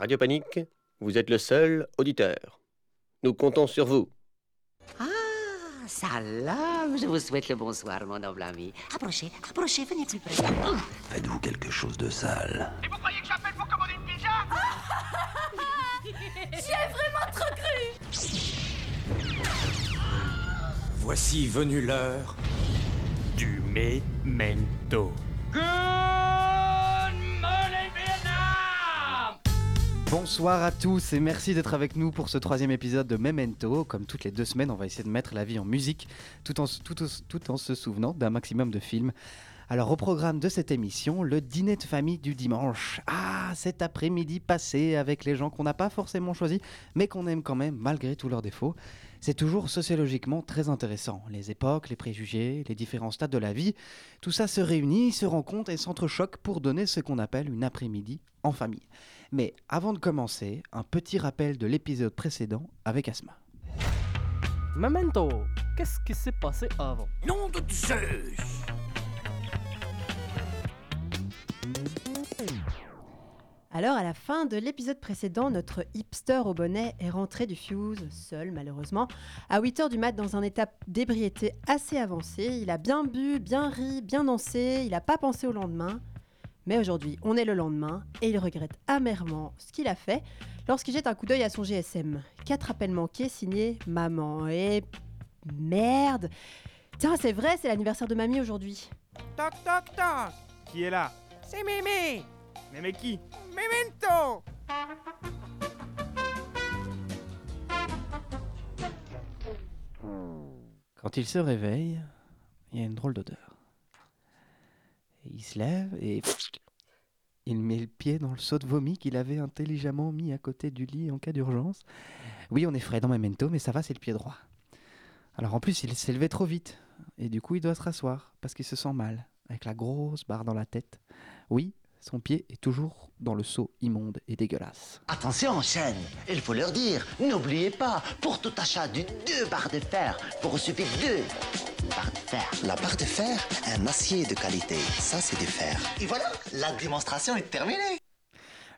Radio Panique, vous êtes le seul auditeur. Nous comptons sur vous. Ah, salam, je vous souhaite le bonsoir, mon noble ami. Approchez, approchez, venez plus près. Faites-vous quelque chose de sale Et vous croyez que j'appelle pour commander une pizza? J'y ai vraiment trop cru Voici venue l'heure du memento. Good Bonsoir à tous et merci d'être avec nous pour ce troisième épisode de Memento. Comme toutes les deux semaines, on va essayer de mettre la vie en musique tout en, se souvenant d'un maximum de films. Alors au programme de cette émission, le dîner de famille du dimanche. Ah, cet après-midi passé avec les gens qu'on n'a pas forcément choisis, mais qu'on aime quand même malgré tous leurs défauts. C'est toujours sociologiquement très intéressant. Les époques, les préjugés, les différents stades de la vie, tout ça se réunit, se rencontre et s'entrechoque pour donner ce qu'on appelle une après-midi en famille. Mais avant de commencer, un petit rappel de l'épisode précédent avec Asma. Memento, qu'est-ce qui s'est passé avant? Nom de Zeus Alors, à la fin de l'épisode précédent, notre hipster au bonnet est rentré du fuse, seul malheureusement, à 8h du mat dans un état d'ébriété assez avancé. Il a bien bu, bien ri, bien dansé, il n'a pas pensé au lendemain. Mais aujourd'hui, on est le lendemain et il regrette amèrement ce qu'il a fait lorsqu'il jette un coup d'œil à son GSM. Quatre appels manqués signés maman. Et merde Tiens, c'est vrai, c'est l'anniversaire de mamie aujourd'hui. Toc toc toc Qui est là? C'est Mémé mais qui? Memento Quand il se réveille, il y a une drôle d'odeur. Il se lève et il met le pied dans le seau de vomi qu'il avait intelligemment mis à côté du lit en cas d'urgence. Oui, on est frais dans Memento, mais ça va, c'est le pied droit. Alors en plus, il s'est levé trop vite, et du coup, il doit se rasseoir, parce qu'il se sent mal, avec la grosse barre dans la tête. Oui, son pied est toujours dans le seau immonde et dégueulasse. Attention, chaîne, il faut leur dire, n'oubliez pas, pour tout achat de deux barres de fer, vous recevez deux barres de fer. La barre de fer, un acier de qualité, ça c'est du fer. Et voilà, la démonstration est terminée.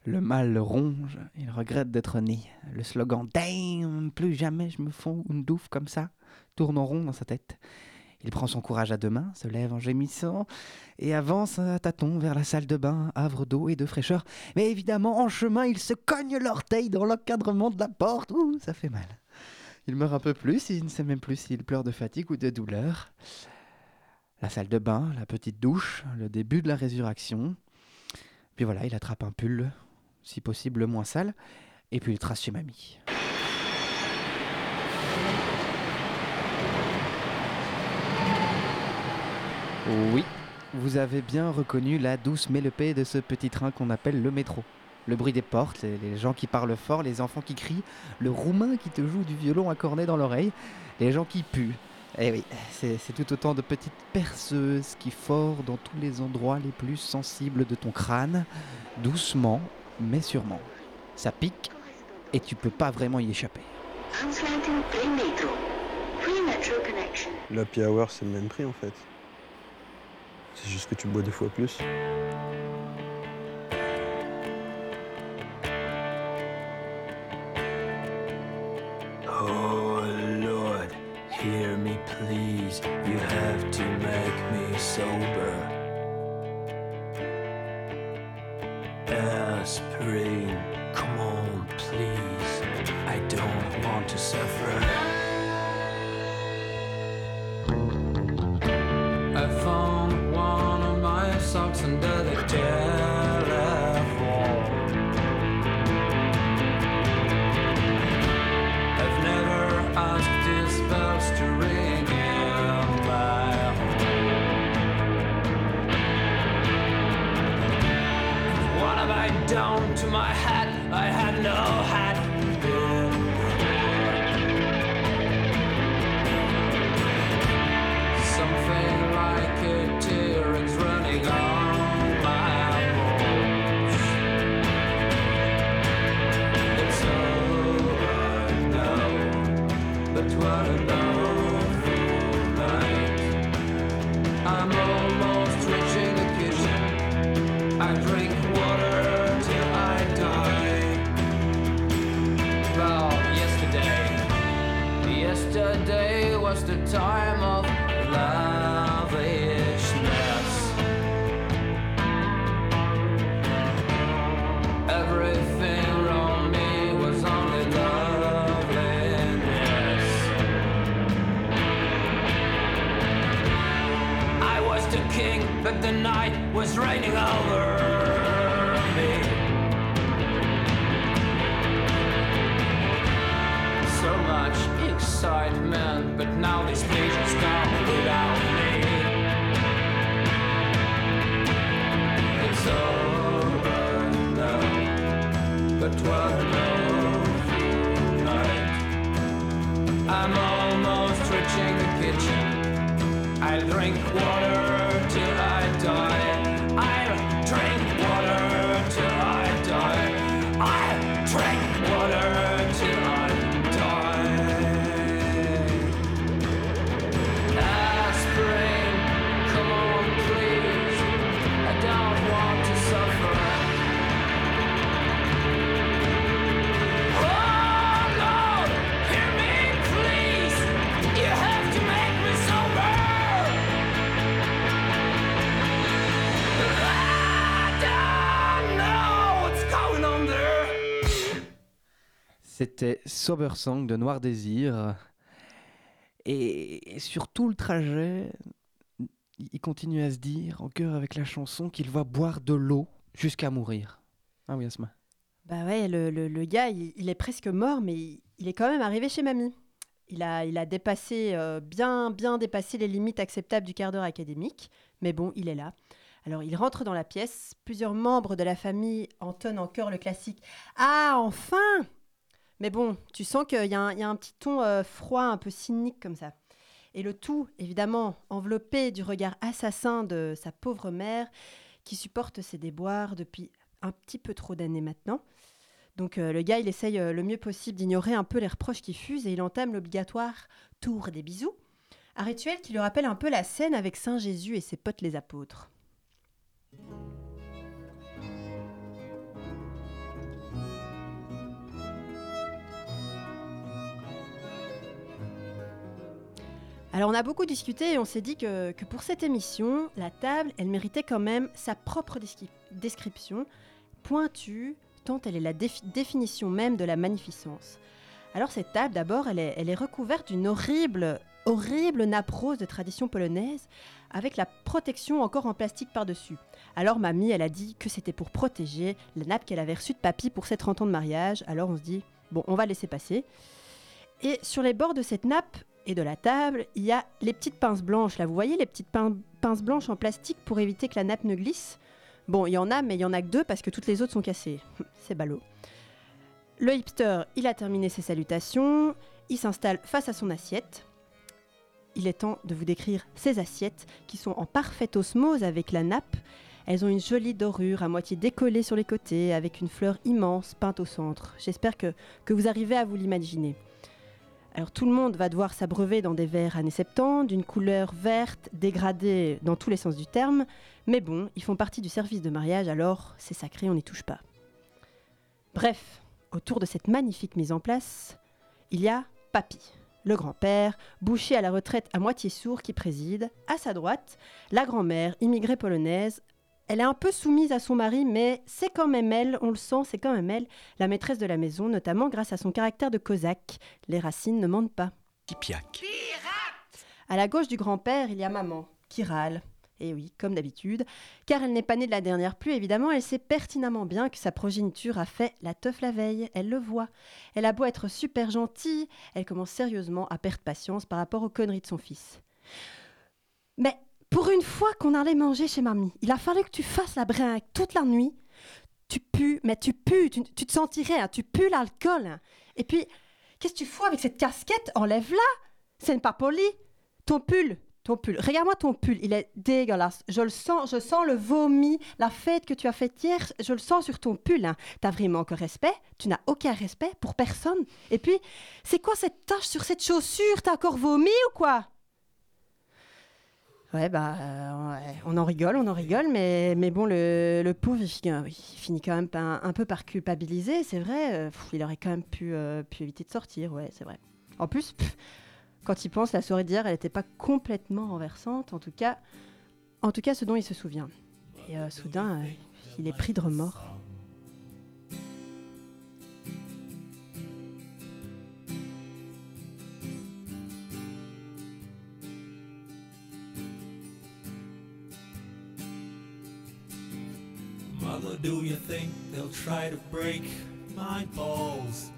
Le mal le ronge, il regrette d'être né. Le slogan Damn, plus jamais je me fonds une douffe comme ça tourne en rond dans sa tête. Il prend son courage à deux mains, se lève en gémissant et avance à tâtons vers la salle de bain, havre d'eau et de fraîcheur. Mais évidemment, en chemin, il se cogne l'orteil dans l'encadrement de la porte. Ouh, ça fait mal. Il meurt un peu plus, il ne sait même plus s'il pleure de fatigue ou de douleur. La salle de bain, la petite douche, le début de la résurrection. Puis voilà, il attrape un pull, si possible le moins sale, et puis il trace chez mamie. Oui, vous avez bien reconnu la douce mélopée de ce petit train qu'on appelle le métro. Le bruit des portes, les, les, gens qui parlent fort, les enfants qui crient, le roumain qui te joue du violon à cornet dans l'oreille, les gens qui puent. Eh oui, c'est tout autant de petites perceuses qui forent dans tous les endroits les plus sensibles de ton crâne, doucement, mais sûrement. Ça pique et tu peux pas vraiment y échapper. L'happy hour, c'est le même prix en fait. C'est juste que tu bois deux fois plus. Oh Lord, hear me please. You have to make me sober. Aspirin, trick. C'était Sober Song de Noir Désir. Et sur tout le trajet, il continue à se dire, en chœur avec la chanson, qu'il va boire de l'eau jusqu'à mourir. Ah oui, Asma. Bah ouais, le, le- le gars, il, est presque mort, mais il, il est quand même arrivé chez mamie. Il a, il a dépassé, euh, bien, bien dépassé les limites acceptables du quart d'heure académique, mais bon, il est là. Alors, il rentre dans la pièce, plusieurs membres de la famille entonnent en chœur le classique « Ah, enfin !» Mais bon, tu sens qu'il y, a un- petit ton euh, froid, un peu cynique comme ça. Et le tout, évidemment, enveloppé du regard assassin de sa pauvre mère, qui supporte ses déboires depuis un petit peu trop d'années maintenant. Donc euh, le gars, il essaye euh, le mieux possible d'ignorer un peu les reproches qui fusent et il entame l'obligatoire tour des bisous, un rituel qui lui rappelle un peu la scène avec Saint Jésus et ses potes les apôtres. Alors on a beaucoup discuté et on s'est dit que, pour cette émission, la table, elle méritait quand même sa propre descri- description, pointue, tant elle est la défi- définition même de la magnificence. Alors cette table, d'abord, elle est, elle est recouverte d'une horrible, horrible nappe rose de tradition polonaise, avec la protection encore en plastique par-dessus. Alors mamie, elle a dit que c'était pour protéger la nappe qu'elle avait reçue de papy pour ses 30 ans de mariage. Alors on se dit, bon, on va laisser passer. Et sur les bords de cette nappe et de la table, il y a les petites pinces blanches. Là, vous voyez les petites pin- pinces blanches en plastique pour éviter que la nappe ne glisse? Bon, il y en a, mais il y en a que deux parce que toutes les autres sont cassées. C'est ballot. Le hipster, il a terminé ses salutations. Il s'installe face à son assiette. Il est temps de vous décrire ces assiettes qui sont en parfaite osmose avec la nappe. Elles ont une jolie dorure à moitié décollée sur les côtés avec une fleur immense peinte au centre. J'espère que vous arrivez à vous l'imaginer. Alors tout le monde va devoir s'abreuver dans des verres années 70, d'une couleur verte, dégradée dans tous les sens du terme, mais bon, ils font partie du service de mariage, alors c'est sacré, on n'y touche pas. Bref, autour de cette magnifique mise en place, il y a Papy, le grand-père, boucher à la retraite à moitié sourd qui préside, à sa droite, la grand-mère, immigrée polonaise. Elle est un peu soumise à son mari, mais c'est quand même elle, on le sent, c'est quand même elle, la maîtresse de la maison, notamment grâce à son caractère de cosaque. Les racines ne mentent pas. Tipiac. À la gauche du grand-père, il y a maman, qui râle. Et oui, comme d'habitude, car elle n'est pas née de la dernière pluie, évidemment, elle sait pertinemment bien que sa progéniture a fait la teuf la veille, elle le voit. Elle a beau être super gentille, elle commence sérieusement à perdre patience par rapport aux conneries de son fils. Mais pour une fois qu'on allait manger chez mamie, il a fallu que tu fasses la brinque toute la nuit. Tu pues, mais tu pues, tu, te sentirais, hein, tu pues l'alcool. hein. Et puis, qu'est-ce que tu fous avec cette casquette? Enlève-la C'est pas poli. Ton pull, ton pull. Regarde-moi ton pull, il est dégueulasse. Je le sens, je sens le vomi, la fête que tu as faite hier, je le sens sur ton pull. Hein. T'as vraiment aucun respect Tu n'as aucun respect pour personne. Et puis, c'est quoi cette tache sur cette chaussure? T'as encore vomi ou quoi? Ouais, bah, euh, on en rigole, on en rigole, mais, bon, le, le pauvre, il finit, euh, finit, quand même un, peu par culpabiliser, c'est vrai. Euh, pff, il aurait quand même pu, éviter de sortir, ouais, c'est vrai. En plus, quand il pense, la soirée d'hier, elle n'était pas complètement renversante, en tout cas, en tout cas, ce dont il se souvient. Et soudain, il est pris de remords. try to break my balls.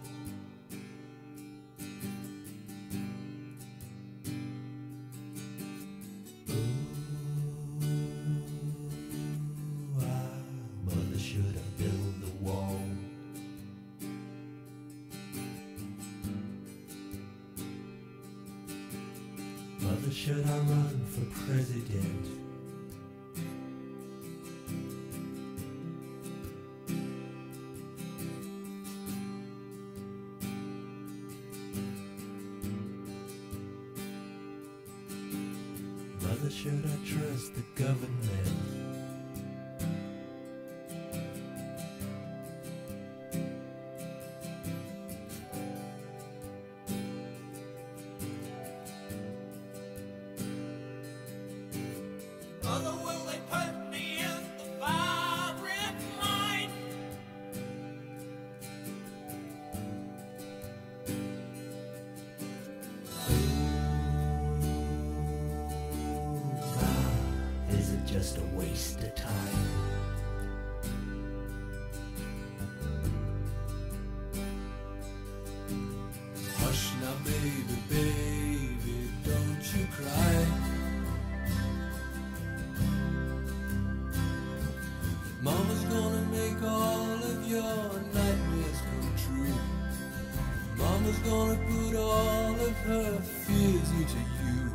Mama's gonna put all of her fears into you.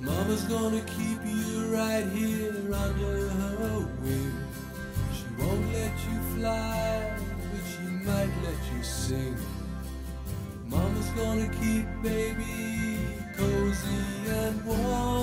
Mama's gonna keep you right here under her wing. She won't let you fly, but she might let you sing. Mama's gonna keep baby cozy and warm.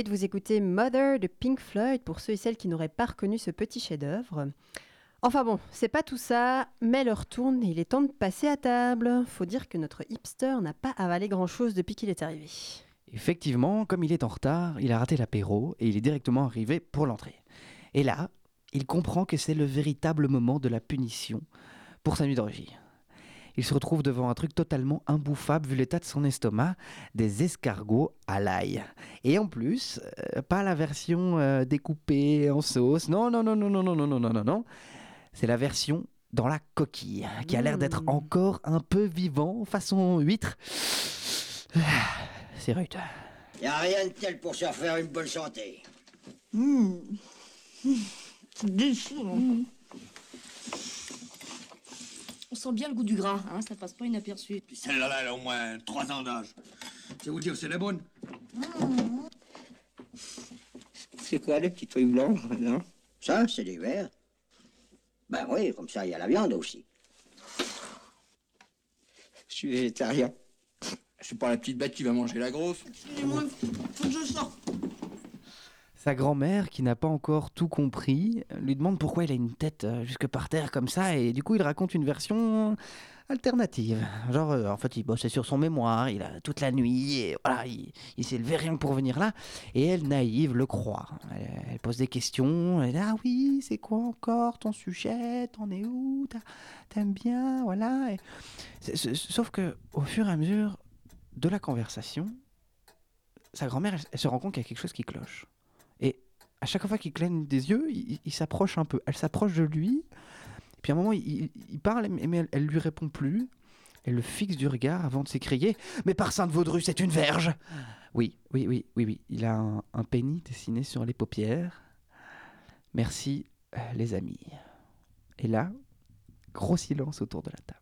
De vous écouter Mother de Pink Floyd pour ceux et celles qui n'auraient pas reconnu ce petit chef-d'œuvre. Enfin bon, c'est pas tout ça, mais l'heure tourne il est temps de passer à table. Faut dire que notre hipster n'a pas avalé grand-chose depuis qu'il est arrivé. Effectivement, comme il est en retard, il a raté l'apéro et il est directement arrivé pour l'entrée. Et là, il comprend que c'est le véritable moment de la punition pour sa nuit d'orgie. Il se retrouve devant un truc totalement imbouffable vu l'état de son estomac, des escargots à l'ail. Et en plus, euh, pas la version euh, découpée en sauce, non, non, non, non, non, non, non, non, non, non, non. C'est la version dans la coquille, qui a l'air d'être encore un peu vivant, façon huître. C'est rude. Y a rien de tel pour se refaire une bonne santé. C'est déchirant. On sent bien le goût du gras, hein, ça passe pas inaperçu. Puis celle-là, elle a au moins 3 ans d'âge. Je vais vous dire, c'est la bonne. C'est quoi les petits trucs blancs, là? Ça, c'est des verres. Ben oui, comme ça, il y a la viande aussi. Je suis végétarien. Je suis pas la petite bête qui va manger la grosse. Excusez-moi, faut que je sorte. Sa grand-mère, qui n'a pas encore tout compris, lui demande pourquoi il a une tête euh, jusque par terre comme ça, et du coup il raconte une version alternative. Genre, euh, en fait, il bossait sur son mémoire, il a toute la nuit, et voilà, il, s'est levé rien que pour venir là, et elle, naïve, le croit. Elle, pose des questions, elle dit, ah oui, c'est quoi encore ton sujet, t'en es où, t'aimes bien, voilà. Sauf que au fur et à mesure de la conversation, sa grand-mère, elle se rend compte qu'il y a quelque chose qui cloche. Et à chaque fois qu'il cligne des yeux, il, s'approche un peu. Elle s'approche de lui. Puis à un moment, il, parle, mais elle, elle lui répond plus. Elle le fixe du regard avant de s'écrier Mais par sainte Vaudru, c'est une verge Oui, oui, oui, oui, oui. Il a un, un pénis dessiné sur les paupières. Merci, euh, les amis. Et là, gros silence autour de la table.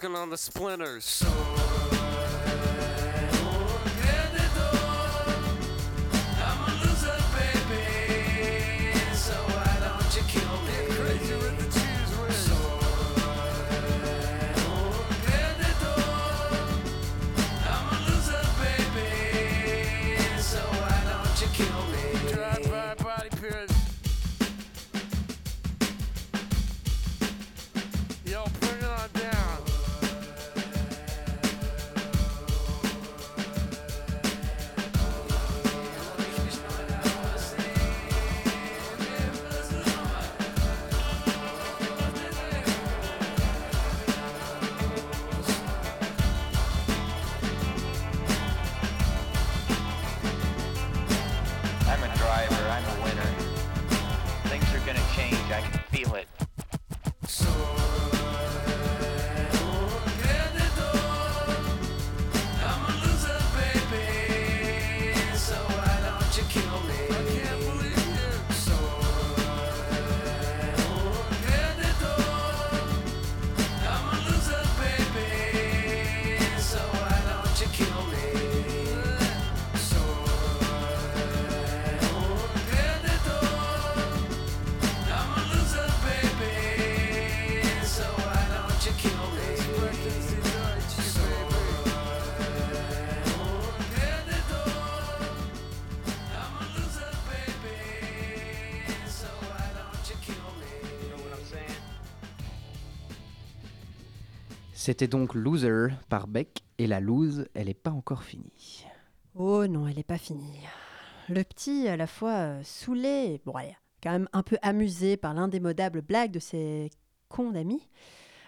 Choking on the splinters. C'était donc Loser par Beck, et la lose, elle n'est pas encore finie. Oh non, elle n'est pas finie. Le petit, à la fois euh, saoulé, bon, quand même un peu amusé par l'indémodable blague de ses cons d'amis,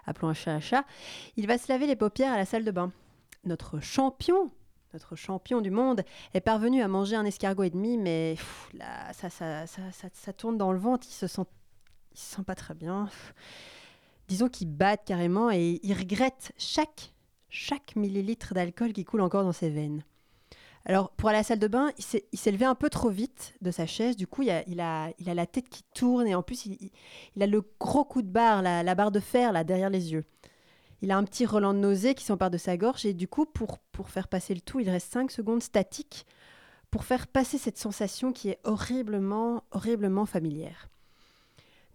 appelons un chat un chat, il va se laver les paupières à la salle de bain. Notre champion, notre champion du monde, est parvenu à manger un escargot et demi, mais là, ça, ça, ça, ça, tourne dans le ventre, il se sent, il se sent pas très bien. Disons qu'il batte carrément et il regrette chaque, chaque millilitre d'alcool qui coule encore dans ses veines. Alors, pour aller à la salle de bain, il s'est, levé un peu trop vite de sa chaise. Du coup, il a, il a, la tête qui tourne et en plus, il, a le gros coup de barre, la, la barre de fer là derrière les yeux. Il a un petit relent de nausée qui s'empare de sa gorge et du coup, pour, pour faire passer le tout, il reste 5 secondes statiques pour faire passer cette sensation qui est horriblement, horriblement familière.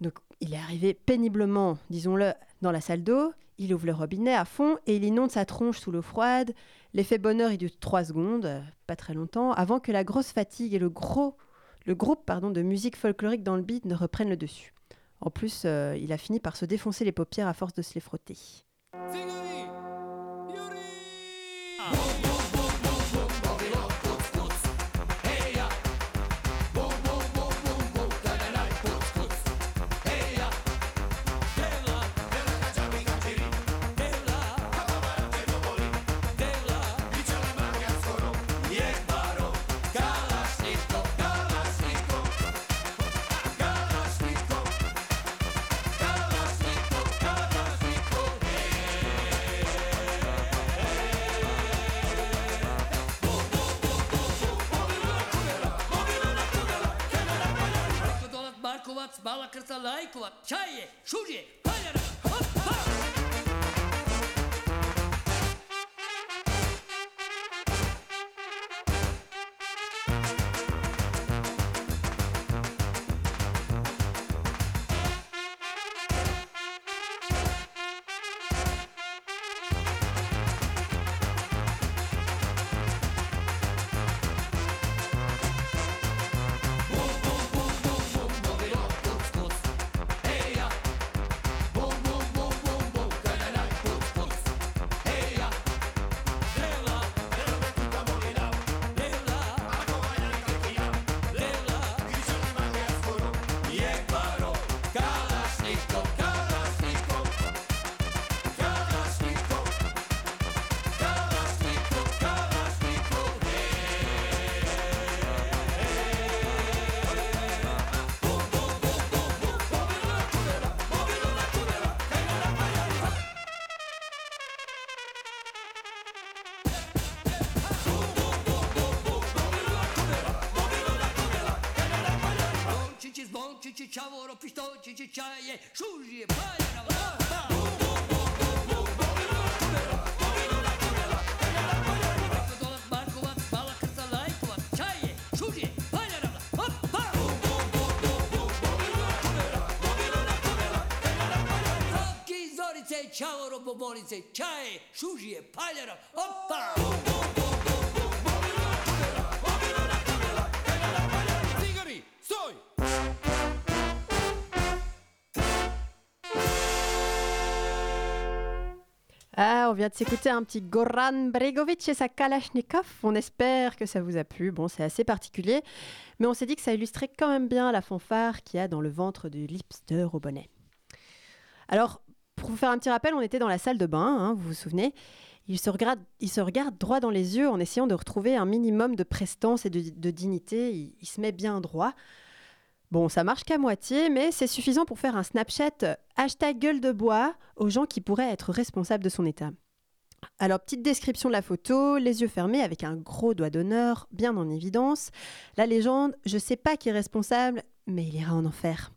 Donc, il est arrivé péniblement, disons-le, dans la salle d'eau. Il ouvre le robinet à fond et il inonde sa tronche sous l'eau froide. L'effet bonheur, il dure 3 secondes, pas très longtemps, avant que la grosse fatigue et le, gros, le groupe pardon, de musique folklorique dans le beat ne reprennent le dessus. En plus, euh, il a fini par se défoncer les paupières à force de se les frotter. Аллах крста лајкова, чаје, шуре, chichi chavo ro pisto chichi chaye shuji para la boom boom boom boom boom boom boom Čavo robobolice, čaje, šužije! On vient de s'écouter un petit Goran Bregovic et sa Kalachnikov. On espère que ça vous a plu. Bon, c'est assez particulier, mais on s'est dit que ça illustrait quand même bien la fanfare qu'il y a dans le ventre du lipster au bonnet. Alors, pour vous faire un petit rappel, on était dans la salle de bain, hein, vous vous souvenez. Il se, regarde, il se regarde droit dans les yeux en essayant de retrouver un minimum de prestance et de, dignité. Il se met bien droit. Bon, ça marche qu'à moitié, mais c'est suffisant pour faire un Snapchat euh, hashtag gueule de bois aux gens qui pourraient être responsables de son état. Alors, petite description de la photo, les yeux fermés avec un gros doigt d'honneur bien en évidence. La légende, je sais pas qui est responsable, mais il ira en enfer.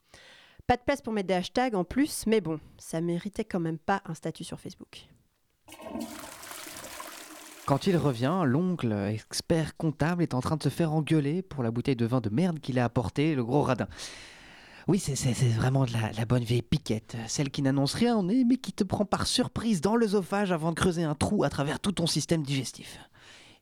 Pas de place pour mettre des hashtags en plus, mais bon, ça méritait quand même pas un statut sur Facebook. Quand il revient, l'oncle, expert comptable, est en train de se faire engueuler pour la bouteille de vin de merde qu'il a apporté, le gros radin. Oui, c'est vraiment de la, bonne vieille piquette, celle qui n'annonce rien au nez, mais qui te prend par surprise dans l'œsophage avant de creuser un trou à travers tout ton système digestif.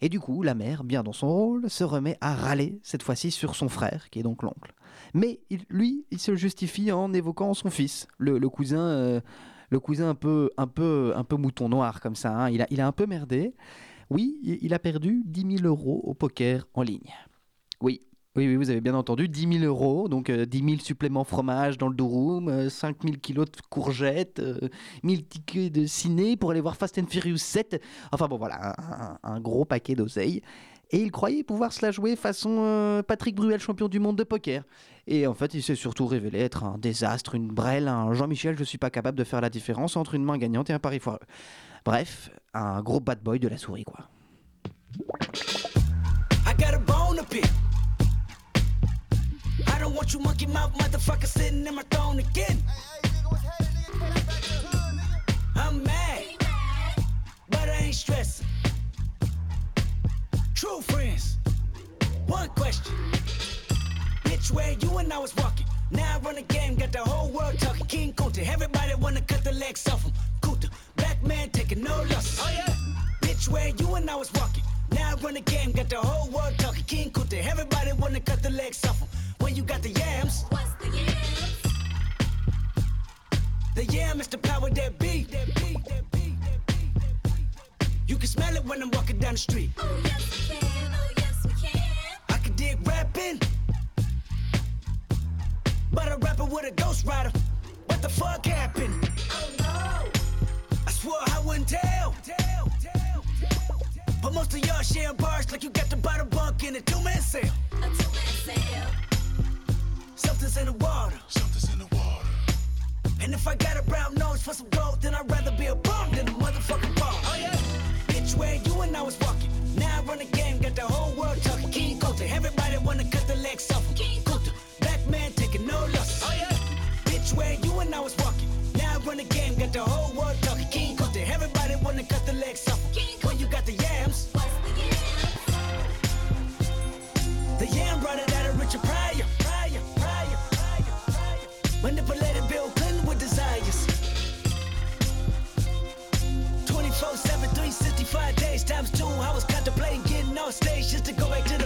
Et du coup, la mère, bien dans son rôle, se remet à râler, cette fois-ci sur son frère, qui est donc l'oncle. Mais lui, il se justifie en évoquant son fils, le, cousin, euh, le cousin un peu, un peu, mouton noir comme ça. hein. Il a un peu merdé. Oui, il a perdu 10 000 euros au poker en ligne. Oui. Oui, oui, vous avez bien entendu, 10 000 euros, donc euh, 10 000 suppléments fromage dans le durum, euh, 5 000 kilos de courgettes, euh, 1000 tickets de ciné pour aller voir Fast and Furious 7. Enfin bon, voilà, un, gros paquet d'oseille. Et il croyait pouvoir se la jouer façon euh, Patrick Bruel, champion du monde de poker. Et en fait, il s'est surtout révélé être un désastre, une brêle, un Jean-Michel, je suis pas capable de faire la différence entre une main gagnante et un pari foireux. Bref, un gros bad boy de la souris, quoi. I got a bone to pick. I don't want you monkey mouth motherfucker sitting in my throne again. I'm mad, but I ain't stressing. True friends, one question. Bitch, where you and I was walking? Now I run the game, got the whole world talking. King Kunta, everybody wanna cut the legs off him. Man taking no losses. Oh yeah. Bitch, where you and I was walking. Now I run the game, got the whole world talking. King Kunta, everybody wanna cut the legs off him. When you got the yams. What's the yams? The yam is the power that be. You can smell it when I'm walking down the street. Oh yes we can, oh yes we can. I can dig rapping. But a rapper with a ghost rider. What the fuck happened? Oh. I swore I wouldn't tell. tell, tell, tell. But most of y'all sharing bars like you got the bottle bunk in a two-man sale. A two-man sale. Something's in the water. Something's in the water. And if I got a brown nose for some gold, then I'd rather be a bum than a motherfucking bum. Oh yeah. Bitch, where you and I was walking. Now I run the game, got the whole world talking. King Coulter, everybody wanna cut the legs off him. King Coulter, black man taking no losses. Oh yeah. Bitch, where you and I was walking. Run the game, got the whole world talking. King Coulter, everybody wanna cut the legs off. When you got the yams. The yam brought it out of Richard Pryor. Pryor, Pryor, Pryor, Pryor. Manipulated Bill Clinton with desires. 24 7, 365 days times two. I was contemplating getting off stage just to go back to the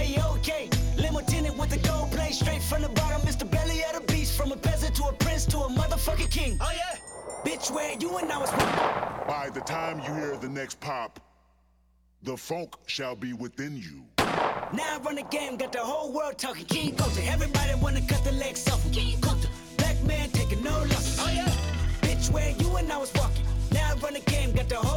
Annie, okay? Limo tinted with the gold plate straight from the bottom. It's the belly of the beast. From a peasant to a prince to a motherfucking king. Oh yeah. Bitch, where you and I was By the time you hear the next pop, the funk shall be within you. Now I run the game, got the whole world talking. King Coulter, everybody wanna cut the legs off. him. King Coulter, black man taking no losses. Oh yeah. Bitch, where you and I was walking. Now I run the game, got the whole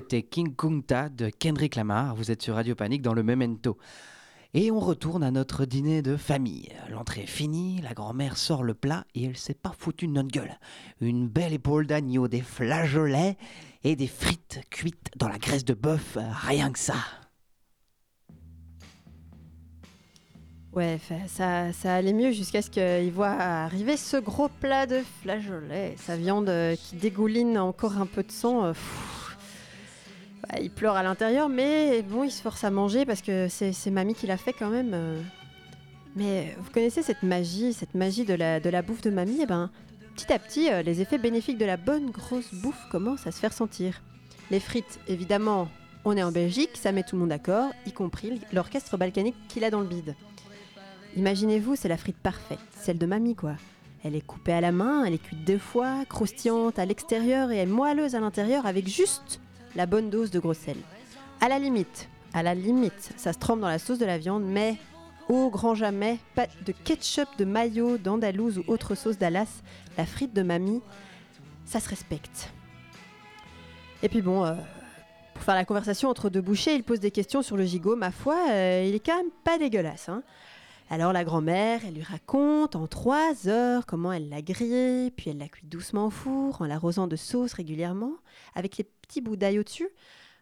C'était King Kunta de Kendrick Lamar. Vous êtes sur Radio Panique dans le Memento. Et on retourne à notre dîner de famille. L'entrée est finie, la grand-mère sort le plat et elle s'est pas foutue de notre gueule. Une belle épaule d'agneau, des flageolets et des frites cuites dans la graisse de bœuf, rien que ça. Ouais, ça, ça allait mieux jusqu'à ce qu'il voit arriver ce gros plat de flageolets. Sa viande euh, qui dégouline encore un peu de sang. euh. Bah, il pleure à l'intérieur, mais bon, il se force à manger parce que c'est mamie qui l'a fait quand même. euh. Mais vous connaissez cette magie, cette magie de la, bouffe de mamie Eh ben, petit à petit, euh, les effets bénéfiques de la bonne grosse bouffe commencent à se faire sentir. Les frites, évidemment, on est en Belgique, ça met tout le monde d'accord, y compris l'orchestre balkanique qu'il a dans le bide. Imaginez-vous, c'est la frite parfaite, celle de mamie quoi. Elle est coupée à la main, elle est cuite deux fois, croustillante à l'extérieur et elle moelleuse à l'intérieur avec juste la bonne dose de gros sel. À la limite, à la limite, ça se trempe dans la sauce de la viande, mais au grand jamais, pas de ketchup, de mayo, d'andalouse ou autre sauce d'Alas, la frite de mamie, ça se respecte. Et puis bon, euh, pour faire la conversation entre deux bouchées, il pose des questions sur le gigot, ma foi, euh, il est quand même pas dégueulasse. Hein. Alors la grand-mère, elle lui raconte en trois heures comment elle l'a grillé, puis elle l'a cuit doucement au four, en l'arrosant de sauce régulièrement, avec les petits bouts d'ail au-dessus.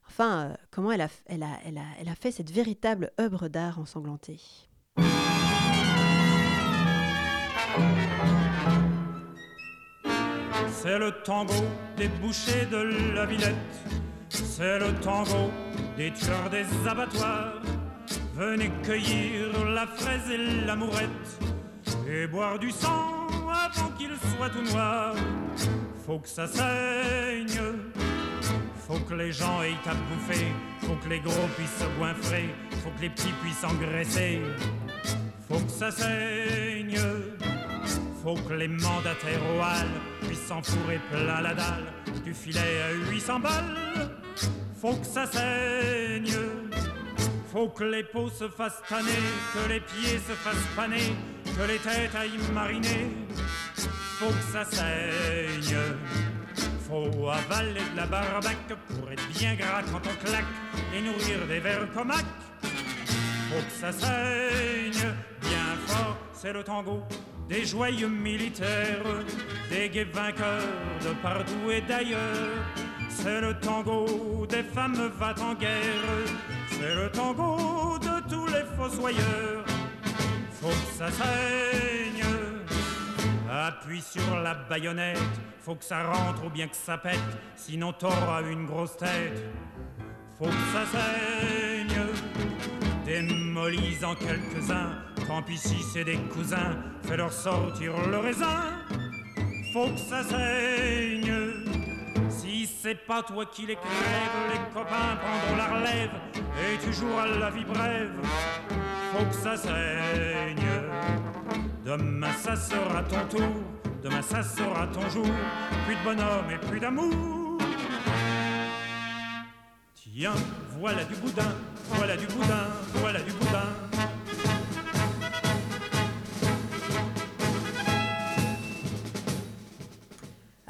Enfin, euh, comment elle a, elle, elle a fait cette véritable œuvre d'art ensanglantée. C'est le tango des bouchers de la Villette. C'est le tango des tueurs des abattoirs. Venez cueillir la fraise et l'amourette et boire du sang avant qu'il soit tout noir. Faut que ça saigne, faut que les gens aient à bouffer, faut que les gros puissent se goinfrer, faut que les petits puissent engraisser. Faut que ça saigne, faut que les mandataires au hall puissent s'enfourrer plein la dalle du filet à 800 balles. Faut que ça saigne, faut que les peaux se fassent tanner, que les pieds se fassent paner, que les têtes aillent mariner. Faut que ça saigne, faut avaler de la barbaque pour être bien gras quand on claque et nourrir des vers comaques. Faut que ça saigne bien fort, c'est le tango des joyeux militaires, des gays vainqueurs de partout et d'ailleurs. C'est le tango des femmes va en guerre, c'est le tango de tous les fossoyeurs. Faut que ça saigne, appuie sur la baïonnette, faut que ça rentre ou bien que ça pète, sinon t'auras une grosse tête. Faut que ça saigne, démolis en quelques-uns, tant pis c'est des cousins, fais-leur sortir le raisin. Faut que ça saigne, si c'est pas toi qui les crèves, les copains prendront la relève, et tu joueras la vie brève. Faut que ça saigne, demain ça sera ton tour, demain ça sera ton jour, plus de bonhomme et plus d'amour. Tiens, voilà du boudin, voilà du boudin, voilà du boudin.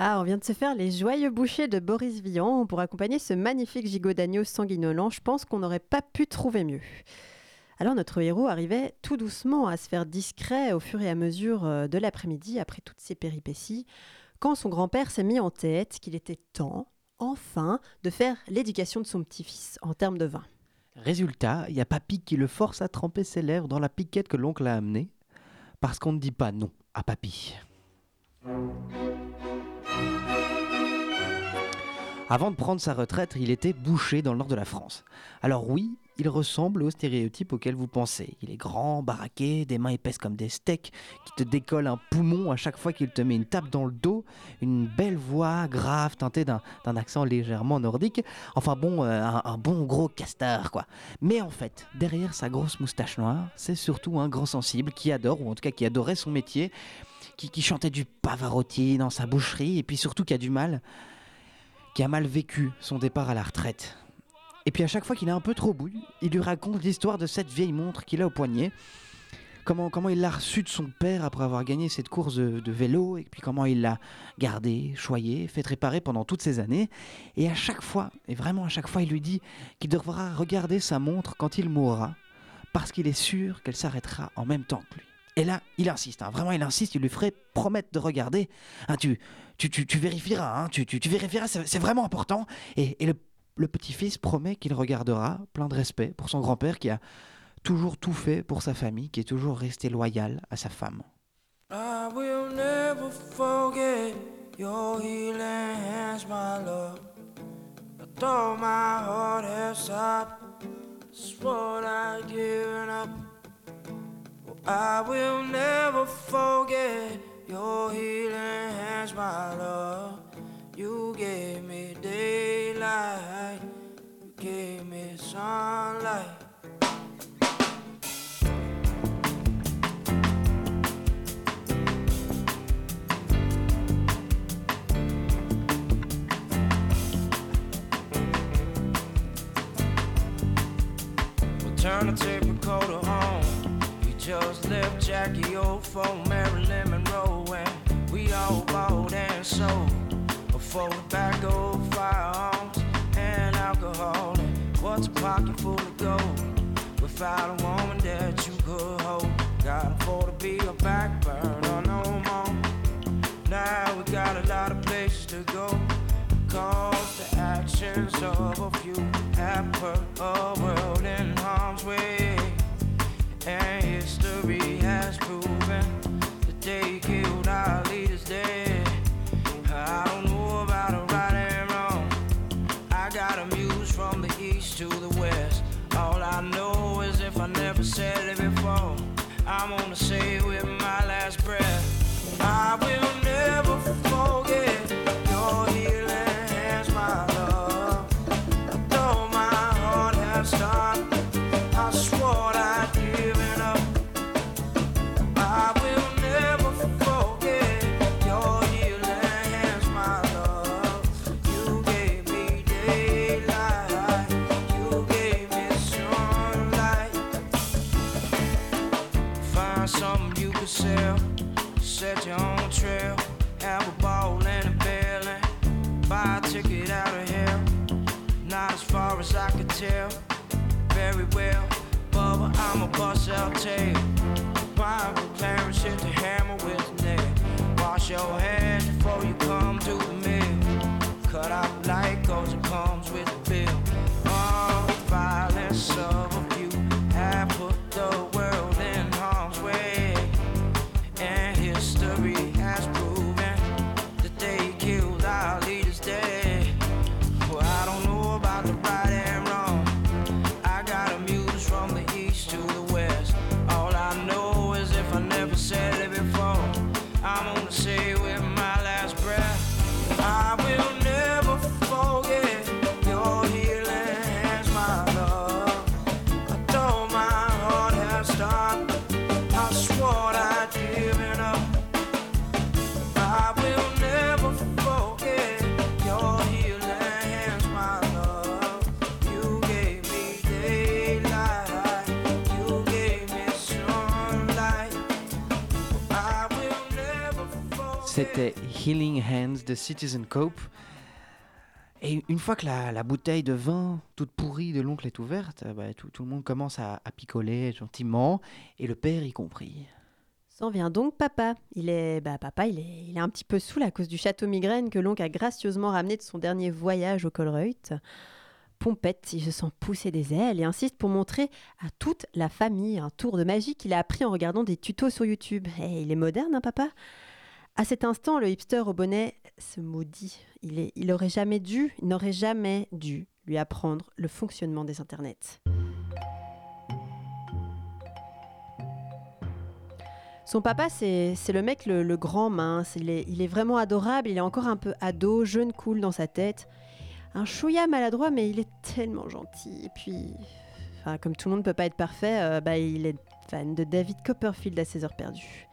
Ah, on vient de se faire les joyeux bouchées de Boris Vian pour accompagner ce magnifique gigot d'agneau sanguinolent. Je pense qu'on n'aurait pas pu trouver mieux. Alors notre héros arrivait tout doucement à se faire discret au fur et à mesure euh, de l'après-midi après toutes ces péripéties, quand son grand-père s'est mis en tête qu'il était temps, enfin, de faire l'éducation de son petit-fils en termes de vin. Résultat, il y a Papy qui le force à tremper ses lèvres dans la piquette que l'oncle a amenée, parce qu'on ne dit pas non à Papy. Avant de prendre sa retraite, il était boucher dans le nord de la France. Alors oui, il ressemble au stéréotype auquel vous pensez. Il est grand, baraqué, des mains épaisses comme des steaks, qui te décolle un poumon à chaque fois qu'il te met une tape dans le dos, une belle voix grave teintée d'un accent légèrement nordique. Enfin bon, euh, un, un bon gros castor quoi. Mais en fait, derrière sa grosse moustache noire, c'est surtout un grand sensible qui adore, ou en tout cas qui adorait son métier, qui, qui chantait du Pavarotti dans sa boucherie, et puis surtout qui a du mal qui a mal vécu son départ à la retraite. Et puis à chaque fois qu'il est un peu trop bouille, il lui raconte l'histoire de cette vieille montre qu'il a au poignet. Comment, comment il l'a reçue de son père après avoir gagné cette course de, de vélo, et puis comment il l'a gardée, choyée, fait réparer pendant toutes ces années. Et à chaque fois, et vraiment à chaque fois, il lui dit qu'il devra regarder sa montre quand il mourra, parce qu'il est sûr qu'elle s'arrêtera en même temps que lui. Et là, il insiste, hein, vraiment il insiste, il lui ferait promettre de regarder. Hein, tu, tu, vérifieras, hein, tu, vérifieras, c'est vraiment important. Et, le, petit-fils promet qu'il regardera, plein de respect pour son grand-père qui a toujours tout fait pour sa famille, qui est toujours resté loyal à sa femme. I will never forget your healing my love. Your healing hands, my love. You gave me daylight, you gave me sunlight. Turn the tape recorder on. You just left Jackie O for Marilyn we all bought and sold for tobacco, firearms, and alcohol. And what's a pocket full of gold without a woman that you could hold? Gotta afford to be a backburner no more. Now we got a lot of places to go. Cause the actions of a few have put a world in harm's way. And history has proven the killed dead. I don't know about a right and wrong. I got a muse from the east to the west. De Citizen Cope. Et une fois que la, bouteille de vin toute pourrie de l'oncle est ouverte, euh, bah, tout, tout le monde commence à, picoler gentiment, et le père y compris. S'en vient donc papa. Il est, bah papa, il est, il un petit peu saoul à cause du château migraine que l'oncle a gracieusement ramené de son dernier voyage au Colreuth. Pompette, il se sent pousser des ailes et insiste pour montrer à toute la famille un tour de magie qu'il a appris en regardant des tutos sur YouTube. Eh, il est moderne, hein, papa? À cet instant, le hipster au bonnet se maudit. Il, aurait jamais dû, il n'aurait jamais dû lui apprendre le fonctionnement des internets. Son papa, c'est le mec le, grand mince. Il est, vraiment adorable. Il est encore un peu ado, jeune cool dans sa tête. Un chouïa maladroit, mais il est tellement gentil. Et puis, comme tout le monde ne peut pas être parfait, euh, bah, il est fan de David Copperfield à ses heures perdues.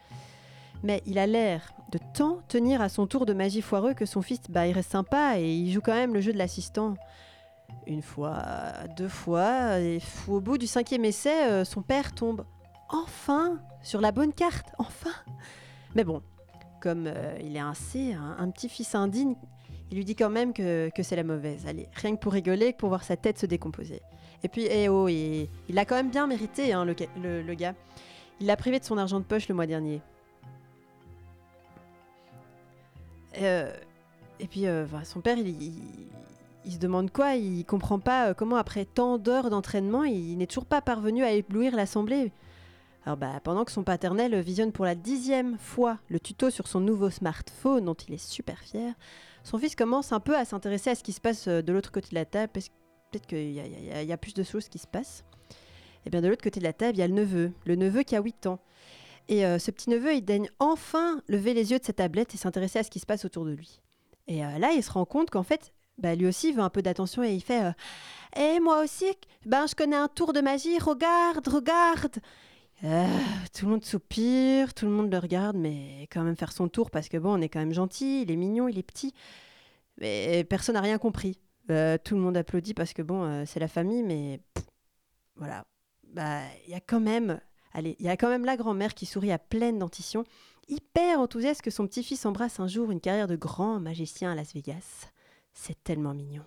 Mais il a l'air de tant tenir à son tour de magie foireux que son fils, bah, il reste sympa et il joue quand même le jeu de l'assistant. Une fois, deux fois, et au bout du cinquième essai, euh, son père tombe enfin sur la bonne carte, enfin. Mais bon, comme euh, il est C, un, un petit fils indigne, il lui dit quand même que, c'est la mauvaise. Allez, rien que pour rigoler, pour voir sa tête se décomposer. Et puis, eh oh, il, il a quand même bien mérité, hein, le gars. Il l'a privé de son argent de poche le mois dernier. Euh, et puis, euh, son père, il, se demande quoi Il comprend pas euh, comment, après tant d'heures d'entraînement, il n'est toujours pas parvenu à éblouir l'assemblée. Alors, bah, pendant que son paternel visionne pour la dixième fois le tuto sur son nouveau smartphone, dont il est super fier, son fils commence un peu à s'intéresser à ce qui se passe de l'autre côté de la table, parce peut-être qu'il y, y a- plus de choses qui se passent. Et bien, de l'autre côté de la table, il y a le neveu, le neveu qui a 8 ans. Et euh, ce petit neveu, il daigne enfin lever les yeux de sa tablette et s'intéresser à ce qui se passe autour de lui. Et euh, là, il se rend compte qu'en fait, bah, lui aussi il veut un peu d'attention et il fait euh, Eh, moi aussi, ben, je connais un tour de magie, regarde, regarde Tout le monde soupire, tout le monde le regarde, mais quand même faire son tour parce que bon, on est quand même gentil, il est mignon, il est petit. Mais personne n'a rien compris. Tout le monde applaudit parce que bon, c'est la famille, mais voilà. Bah, il y a quand même, allez, il y a quand même la grand-mère qui sourit à pleine dentition, hyper enthousiaste que son petit-fils embrasse un jour une carrière de grand magicien à Las Vegas. C'est tellement mignon.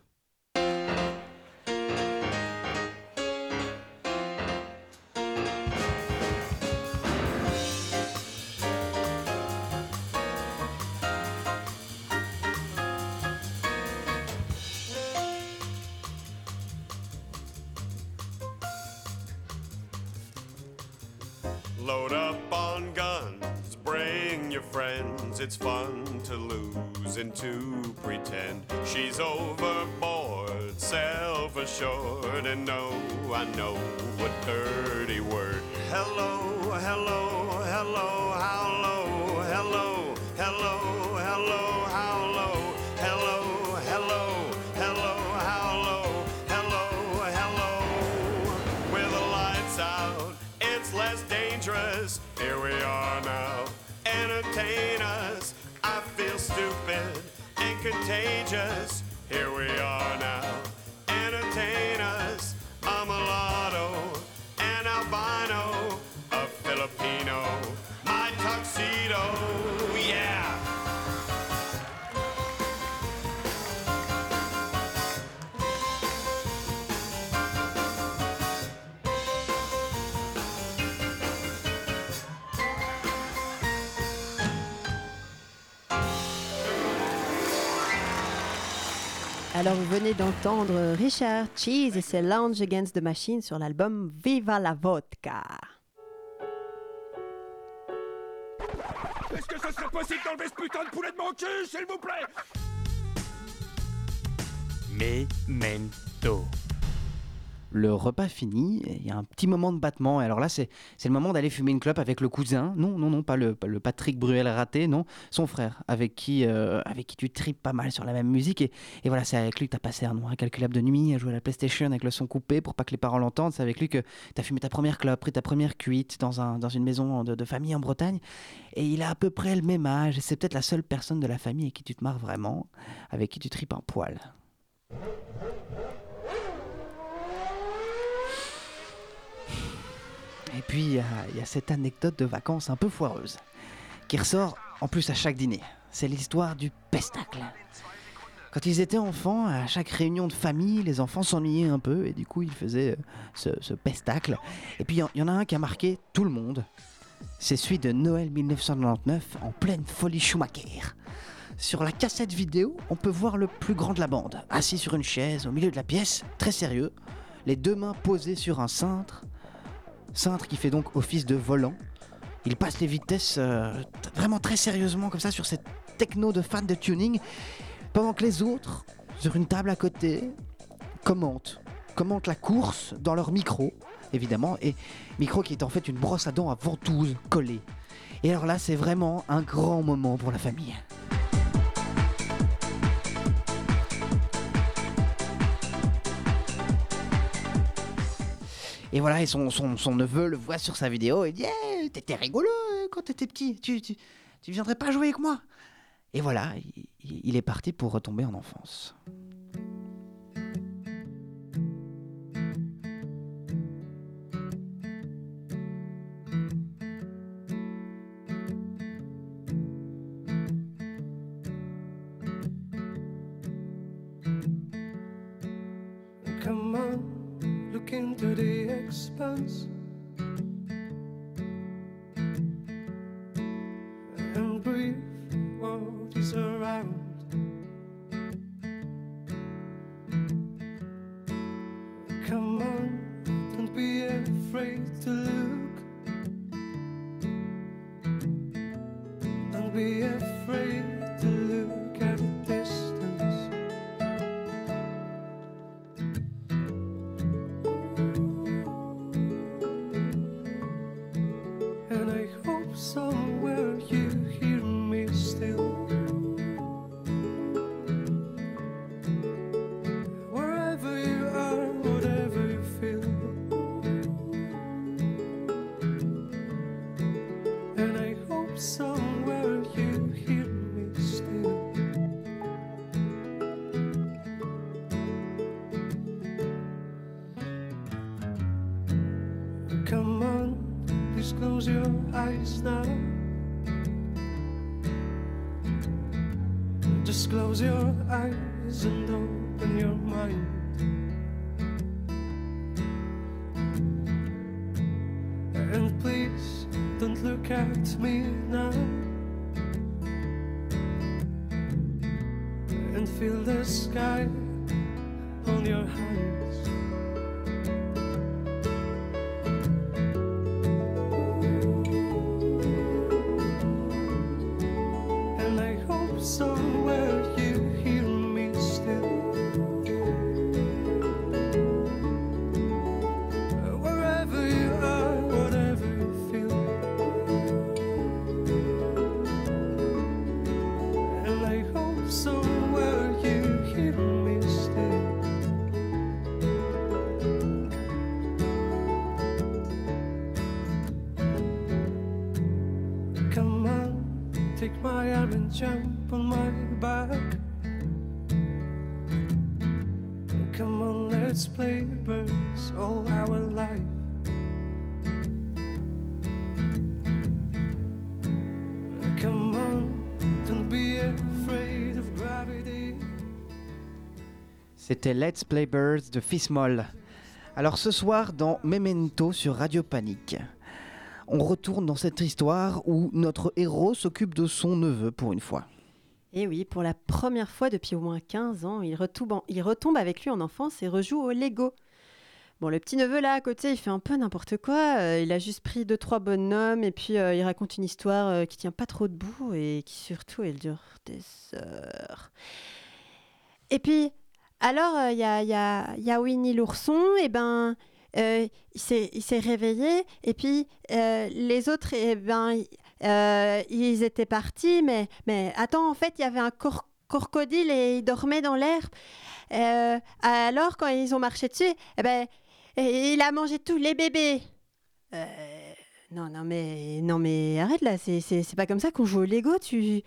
Assured, and no, I know what dirty word. Hello, hello, hello, how low? Hello, hello, hello, how low? Hello, hello, hello, how low? Hello, hello. With the lights out, it's less dangerous. Here we are now. Entertain us. I feel stupid and contagious. Here we are now. Alors vous venez d'entendre Richard Cheese et c'est Lounge Against the Machine sur l'album Viva la Vodka. Est-ce que ce serait possible d'enlever ce putain de poulet de mon cul, s'il vous plaît? Memento. Le repas fini, il y a un petit moment de battement. Et alors là, c'est le moment d'aller fumer une clope avec le cousin. Non, non, non, pas le, Patrick Bruel raté, non, son frère, avec qui, euh, avec qui tu tripes pas mal sur la même musique. Et, voilà, c'est avec lui que tu as passé un noir incalculable de nuit, à jouer à la PlayStation avec le son coupé pour pas que les parents l'entendent. C'est avec lui que tu as fumé ta première clope, pris ta première cuite dans, un, dans une maison de, de famille en Bretagne. Et il a à peu près le même âge. C'est peut-être la seule personne de la famille avec qui tu te marres vraiment, avec qui tu tripes un poil. Et puis, il y, a- cette anecdote de vacances un peu foireuse, qui ressort en plus à chaque dîner. C'est l'histoire du pestacle. Quand ils étaient enfants, à chaque réunion de famille, les enfants s'ennuyaient un peu et du coup ils faisaient euh, ce, pestacle. Et puis il y y, en a un qui a marqué tout le monde. C'est celui de Noël 1999 en pleine folie Schumacher. Sur la cassette vidéo, on peut voir le plus grand de la bande, assis sur une chaise au milieu de la pièce, très sérieux, les deux mains posées sur un cintre, cintre qui fait donc office de volant. Il passe les vitesses euh, vraiment très sérieusement comme ça sur cette techno de fan de tuning, pendant que les autres, sur une table à côté, commentent, commentent la course dans leur micro, évidemment, et micro qui est en fait une brosse à dents à ventouse collée. Et alors là, c'est vraiment un grand moment pour la famille. Et voilà, son, neveu le voit sur sa vidéo et dit Eh, T'étais rigolo euh, quand t'étais petit, tu, tu, viendrais pas jouer avec moi Et voilà, il, il- il est parti pour retomber en enfance. Expanse. And breathe what is around. Come on, don't be afraid to look. Jump on my back. Come on, let's play birds all our life. Come on, don't be afraid of gravity. C'était Let's Play Birds de Fismol. Alors ce soir dans Memento sur Radio Panique, on retourne dans cette histoire où notre héros s'occupe de son neveu pour une fois. Et oui, pour la première fois depuis au moins 15 ans, il retombe, il retombe avec lui en enfance et rejoue au Lego. Bon, le petit neveu là à côté, il fait un peu n'importe quoi. euh, il a juste pris deux trois bonhommes et puis euh, il raconte une histoire euh, qui tient pas trop debout et qui surtout elle dure des heures. Et puis alors euh, il y, a, y a Winnie l'ourson et ben euh, il s'est il s'est réveillé et puis euh, les autres et ben euh, ils étaient partis mais mais attends en fait il y avait un crocodile et il dormait dans l'herbe. Alors quand ils ont marché dessus, eh ben il a mangé tous les bébés. Non, non, mais, non, mais arrête là, c'est- pas comme ça qu'on joue au Lego. Tu,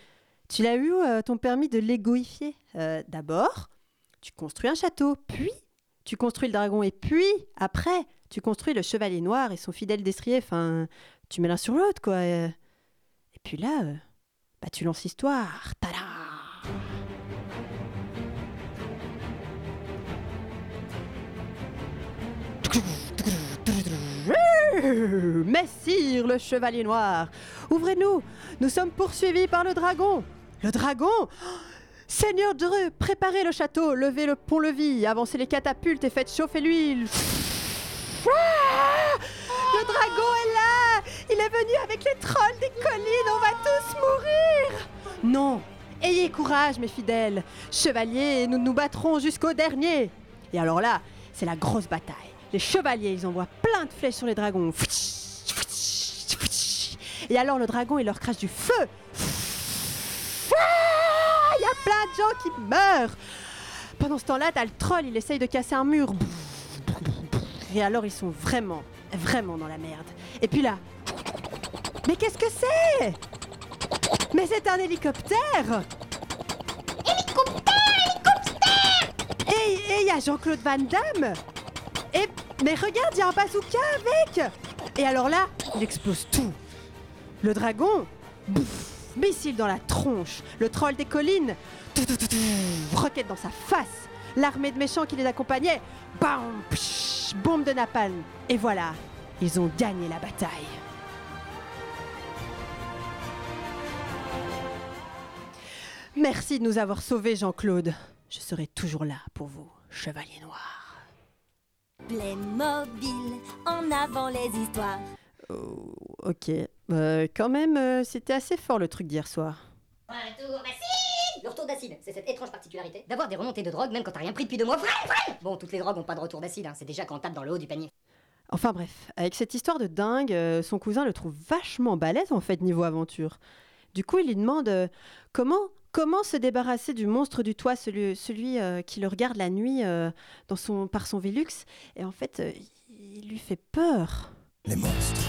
tu l'as eu, ton permis de Legoifier. Euh, D'abord, tu construis un château, puis tu construis le dragon, et puis après, tu construis le chevalier noir et son fidèle destrier. Enfin, tu mets l'un sur l'autre, quoi. Et puis là, euh, bah, tu lances l'histoire. Tada Messire le chevalier noir, ouvrez-nous, nous sommes poursuivis par le dragon. Le dragon Seigneur Dreux, préparez le château, levez le pont-levis, avancez les catapultes et faites chauffer l'huile. Ah le dragon est là Il est venu avec les trolls des collines, on va tous mourir Non Ayez courage, mes fidèles Chevaliers, nous nous battrons jusqu'au dernier Et alors là, c'est la grosse bataille. Les chevaliers, ils envoient plein de flèches sur les dragons. Et alors le dragon, il leur crache du feu plein de gens qui meurent Pendant ce temps-là, t'as le troll, il essaye de casser un mur. Et alors ils sont vraiment, vraiment dans la merde. Et puis là... Mais qu'est-ce que c'est? Mais c'est un hélicoptère Hélicoptère Hélicoptère Et il y a Jean-Claude Van Damme Et... Mais regarde, il y a un bazooka avec Et alors là, il explose tout. Le dragon, bouf, missile dans la tronche. Le troll des collines, roquette dans sa face. l'armée de méchants qui les accompagnait. Bam psh, Bombe de napalm. Et voilà, ils ont gagné la bataille. Merci de nous avoir sauvés, Jean-Claude. Je serai toujours là pour vous, chevalier noir. Playmobil, en avant les histoires. Oh, ok. Euh, quand même, euh, c'était assez fort le truc d'hier soir. Retour d'acide Le retour d'acide, c'est cette étrange particularité d'avoir des remontées de drogue même quand t'as rien pris depuis deux mois. Vrai, vrai Bon, toutes les drogues ont pas de retour d'acide, hein, c'est déjà quand on tape dans le haut du panier. Enfin bref, avec cette histoire de dingue, euh, son cousin le trouve vachement balèze en fait niveau aventure. Du coup, il lui demande euh, comment comment se débarrasser du monstre du toit, celui, celui euh, qui le regarde la nuit euh, dans son, par son Velux. Et en fait, euh, il lui fait peur. Les monstres.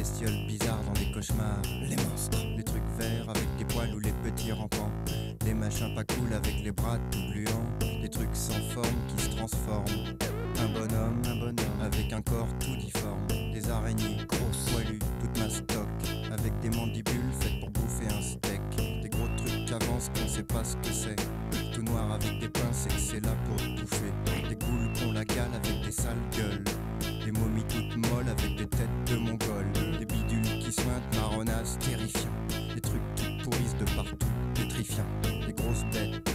Bestioles bizarres dans des cauchemars. Les monstres. Les trucs verts avec des poils ou les petits rampants. Les machins pas cool avec les bras tout gluants. Des trucs sans forme qui se transforment. Un bonhomme, un bonhomme avec un corps tout difforme. Des araignées grosses, poilues, toute ma stock. Avec des mandibules faites pour bouffer un steak. Des gros trucs qui avancent qu'on sait pas ce que c'est. Tout noir avec des pinces et que c'est là pour bouffer. Des goules qu'on la cale avec des sales gueules. Des momies toutes molles avec des têtes de mongols. Des bidules qui sointent marronnasses terrifiants. Des trucs qui pourrissent de partout, pétrifiants. Des grosses bêtes,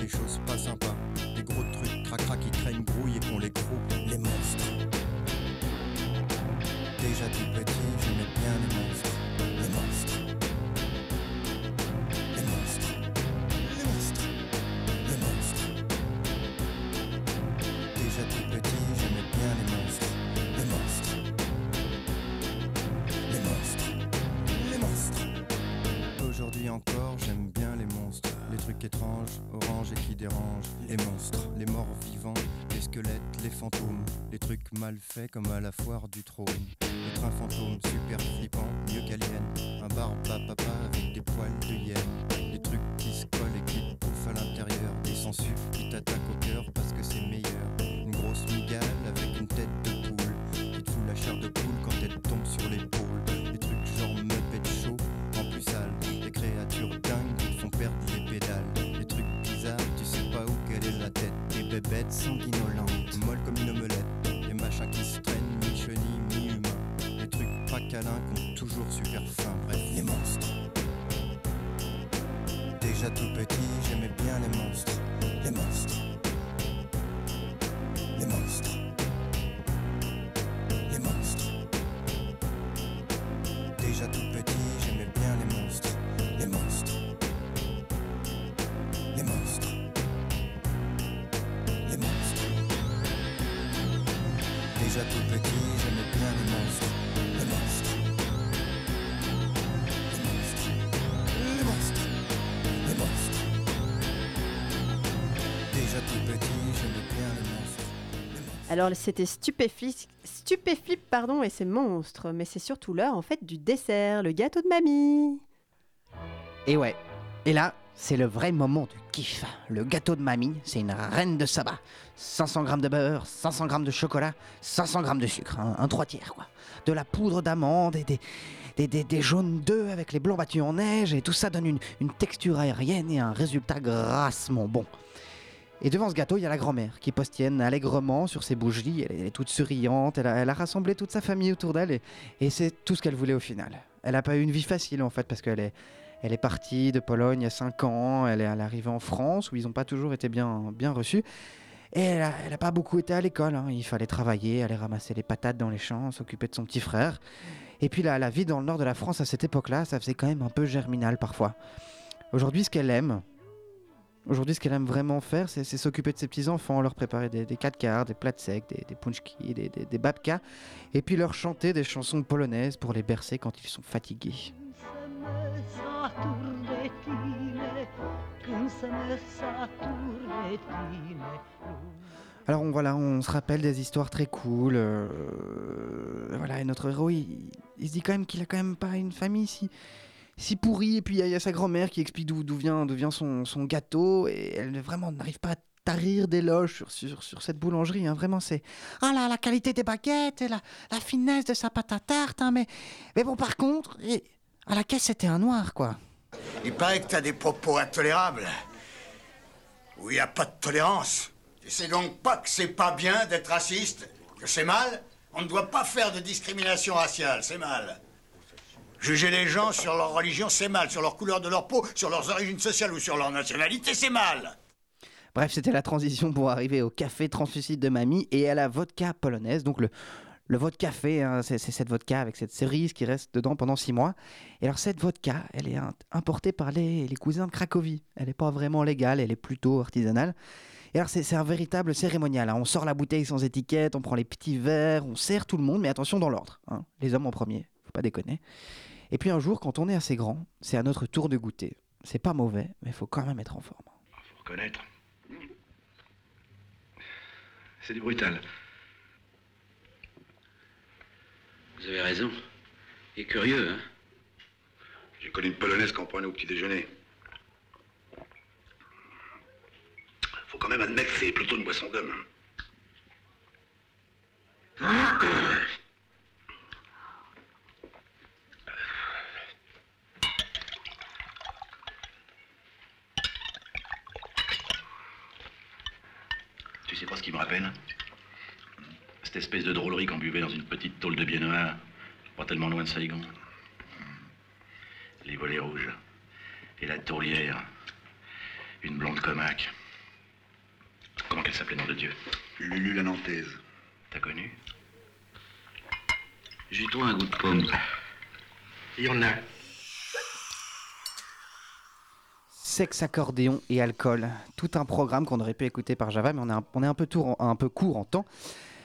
des choses pas sympas. Des gros trucs cracra qui traînent grouille et qu'on les croûte. Les monstres. Déjà tout comme à la foire du trône. Les trains fantômes super flippants, mieux qu'Alien. Un barbe à papa avec des poils de hyène. Des trucs qui se collent et qui te bouffent à l'intérieur. Des sangsues qui t'attaquent au cœur parce que c'est meilleur. Une grosse migale avec une tête de poule. Qui te fout la chair de poule quand elle tombe sur l'épaule. Des trucs genre Muppet Show en plus sale. Des créatures dingues qui te font perdre les pédales. Des trucs bizarres, tu sais pas où quelle est la tête. Des bébêtes sanguinolentes, molles comme une omelette. Machins qui se traînent, mi-chenilles, mi-humains. Des trucs pas câlins ont toujours super faim. Bref, les monstres. Déjà tout petit, j'aimais bien les monstres. Les monstres. Les monstres. Les monstres. Déjà tout petit, Alors c'était stupéflip, pardon, et c'est monstre, mais c'est surtout l'heure en fait du dessert, le gâteau de mamie. Et ouais. Et là, c'est le vrai moment du kiff. Le gâteau de mamie, c'est une reine de sabbat. 500 grammes de beurre, 500 grammes de chocolat, 500 grammes de sucre, un, un trois tiers quoi. De la poudre d'amande et des, jaunes d'œufs avec les blancs battus en neige et tout ça donne une texture aérienne et un résultat grassement bon. Et devant ce gâteau, il y a la grand-mère qui postienne allègrement sur ses bougies. Elle, est- toute souriante. Elle a, elle a rassemblé toute sa famille autour d'elle et, c'est tout ce qu'elle voulait au final. Elle n'a pas eu une vie facile en fait parce qu'elle est, elle est partie de Pologne a 5 ans. Elle est, arrivée en France où ils n'ont pas toujours été bien, bien reçus. Et elle n'a pas beaucoup été à l'école. hein. Il fallait travailler, aller ramasser les patates dans les champs, s'occuper de son petit frère. Et puis la, la vie dans le nord de la France à cette époque-là, ça faisait quand même un peu germinal parfois. Aujourd'hui, ce qu'elle aime, Aujourd'hui, ce qu'elle aime vraiment faire, c'est s'occuper de ses petits-enfants, leur préparer des, des 4 quarts, des plats de sec, des, punchki, des, des, babkas, et puis leur chanter des chansons polonaises pour les bercer quand ils sont fatigués. Alors on, voilà, on se rappelle des histoires très cool. euh, voilà, et notre héros, il, il se dit quand même qu'il a quand même pas une famille si, si pourrie. Et puis il y, a- sa grand-mère qui explique d'où vient, vient son, gâteau. Et elle vraiment n'arrive pas à tarir d'éloges sur, sur, cette boulangerie. hein. Vraiment, c'est. Ah là, la qualité des baguettes et la, finesse de sa pâte à tarte. hein, mais, bon, par contre, à la caisse, c'était un noir, quoi. Il paraît que t'as des propos intolérables. Où il n'y a pas de tolérance. Tu sais donc pas que c'est pas bien d'être raciste Que c'est mal On ne doit pas faire de discrimination raciale, c'est mal. Juger les gens sur leur religion, c'est mal. Sur leur couleur de leur peau, sur leurs origines sociales ou sur leur nationalité, c'est mal. Bref, c'était la transition pour arriver au café translucide de mamie et à la vodka polonaise. Donc le, le vodka café, hein, c'est cette vodka avec cette cerise qui reste dedans pendant six mois. Et alors cette vodka, elle est importée par les, les cousins de Cracovie. Elle n'est pas vraiment légale, elle est plutôt artisanale. Et alors c'est c'est un véritable cérémonial. hein. On sort la bouteille sans étiquette, on prend les petits verres, on sert tout le monde, mais attention dans l'ordre. hein. Les hommes en premier, faut pas déconner. Et puis un jour, quand on est assez grand, c'est à notre tour de goûter. C'est pas mauvais, mais il faut quand même être en forme. Faut reconnaître. C'est du brutal. Vous avez raison. Il est curieux, hein J'ai connu une polonaise qu'on prenait au petit déjeuner. Faut quand même admettre que c'est plutôt une boisson d'homme. Sais pas ce qui me rappelle Cette espèce de drôlerie qu'on buvait dans une petite tôle de biennois, pas tellement loin de Saigon. Les volets rouges. Et la tourlière. Une blonde comaque. Comment qu'elle s'appelait, nom de Dieu? Lulu la Nantaise. T'as connu? Jus-toi un goût de pomme. Il y en a. Sexe, accordéon et alcool. Tout un programme qu'on aurait pu écouter par Java, mais on est un, peu, un peu court en temps.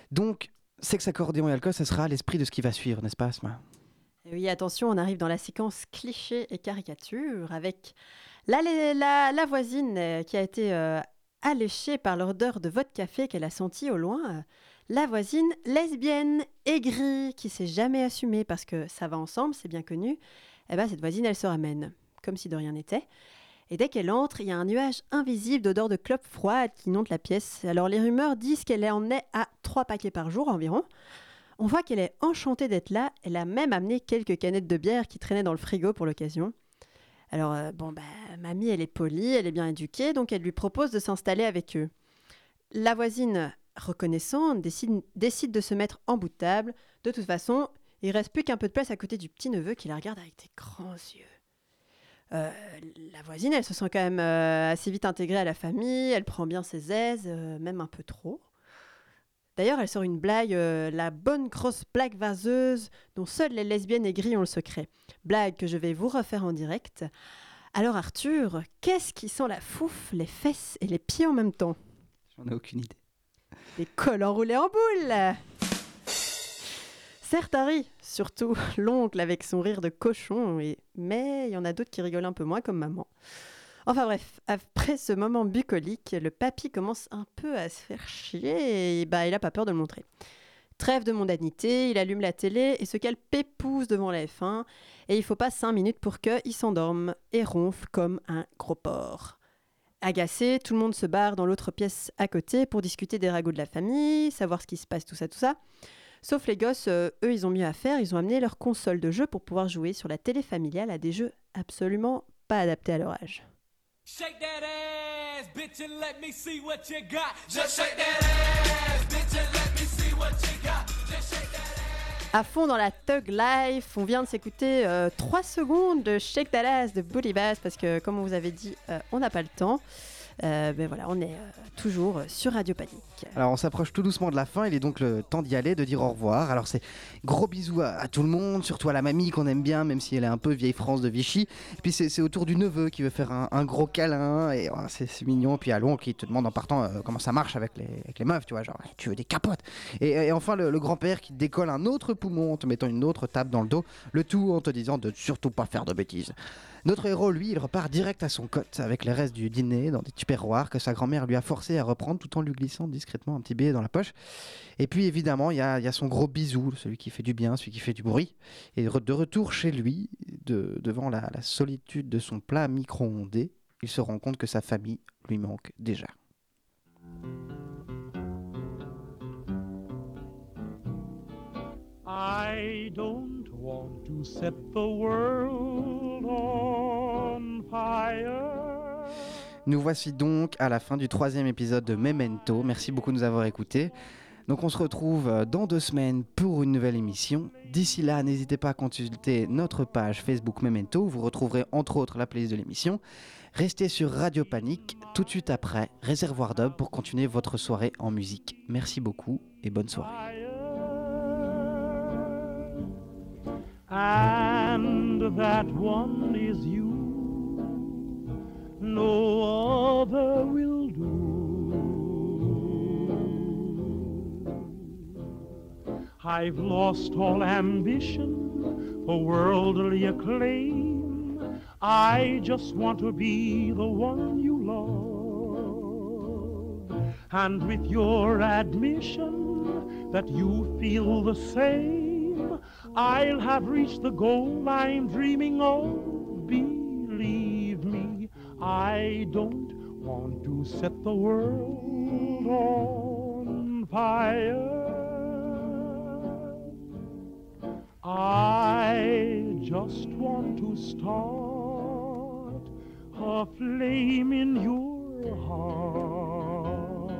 Donc, sexe, accordéon et alcool, ce sera l'esprit de ce qui va suivre, n'est-ce pas, Asma? Et oui, attention, on arrive dans la séquence cliché et caricature avec la, la, voisine euh, qui a été euh, alléchée par l'odeur de votre café qu'elle a senti au loin. La voisine lesbienne, aigrie, qui s'est jamais assumée parce que ça va ensemble, c'est bien connu. Eh ben, cette voisine, elle se ramène, comme si de rien n'était. Et dès qu'elle entre, il y a un nuage invisible d'odeur de clope froide qui inonde la pièce. Alors les rumeurs disent qu'elle en est à trois paquets par jour environ. On voit qu'elle est enchantée d'être là. Elle a même amené quelques canettes de bière qui traînaient dans le frigo pour l'occasion. Alors, euh, bon, bah, mamie, elle est polie, elle est bien éduquée, donc elle lui propose de s'installer avec eux. La voisine, reconnaissante, décide, de se mettre en bout de table. De toute façon, il reste plus qu'un peu de place à côté du petit neveu qui la regarde avec des grands yeux. Euh, la voisine, elle se sent quand même euh, assez vite intégrée à la famille, elle prend bien ses aises, euh, même un peu trop. D'ailleurs, elle sort une blague, la bonne grosse blague vaseuse dont seules les lesbiennes aigries ont le secret. Blague que je vais vous refaire en direct. Alors Arthur, qu'est-ce qui sent la fouffe, les fesses et les pieds en même temps? J'en ai aucune idée. Des cols enroulés en boule Certes Harry, surtout l'oncle avec son rire de cochon, mais il y en a d'autres qui rigolent un peu moins comme maman. Enfin bref, après ce moment bucolique, le papy commence un peu à se faire chier et bah, il a pas peur de le montrer. Trêve de mondanité, il allume la télé et se cale pépouze devant la F1 et il faut pas 5 minutes pour qu'il s'endorme et ronfle comme un gros porc. Agacé, tout le monde se barre dans l'autre pièce à côté pour discuter des ragots de la famille, savoir ce qui se passe, tout ça, tout ça. Sauf les gosses, euh, eux, ils ont mieux à faire, ils ont amené leur console de jeu pour pouvoir jouer sur la télé familiale à des jeux absolument pas adaptés à leur âge. Shake that ass, bitch, and let me see what you got. Just shake that ass, bitch, and let me see what you got. Just shake that À fond dans la Tug Life, on vient de s'écouter 3 secondes de Shake That Ass de Bully Bass parce que, comme on vous avait dit, euh, on n'a pas le temps. Euh, ben voilà, on est euh, toujours sur Radio Panique. Alors on s'approche tout doucement de la fin, il est donc le temps d'y aller, de dire au revoir. Alors c'est gros bisous à, tout le monde, surtout à la mamie qu'on aime bien, même si elle est un peu vieille France de Vichy. Et puis c'est au tour du neveu qui veut faire un, gros câlin, et oh, c'est mignon. Puis à l'oncle qui te demande en partant euh, comment ça marche avec les, meufs, tu vois, genre tu veux des capotes? Et, enfin le, grand-père qui décolle un autre poumon en te mettant une autre tape dans le dos, le tout en te disant de surtout pas faire de bêtises. Notre héros, lui, il repart direct à son cote avec les restes du dîner dans des tupperwares que sa grand-mère lui a forcé à reprendre tout en lui glissant discrètement un petit billet dans la poche. Et puis évidemment, il y a, son gros bisou, celui qui fait du bien, celui qui fait du bruit. Et de retour chez lui, de- devant la, la solitude de son plat micro-ondé, il se rend compte que sa famille lui manque déjà. I don't want to set the world on fire. Nous voici donc à la fin du troisième épisode de Memento. Merci beaucoup de nous avoir écoutés. Donc on se retrouve euh, dans deux semaines pour une nouvelle émission. D'ici là, n'hésitez pas à consulter notre page Facebook Memento. Vous retrouverez entre autres la playlist de l'émission. Restez sur Radio Panique tout de suite après Réservoir Dub pour continuer votre soirée en musique. Merci beaucoup et bonne soirée. No other will do. I've lost all ambition for worldly acclaim. I just want to be the one you love. And with your admission that you feel the same, I'll have reached the goal I'm dreaming of. Me, I don't want to set the world on fire. I just want to start a flame in your heart.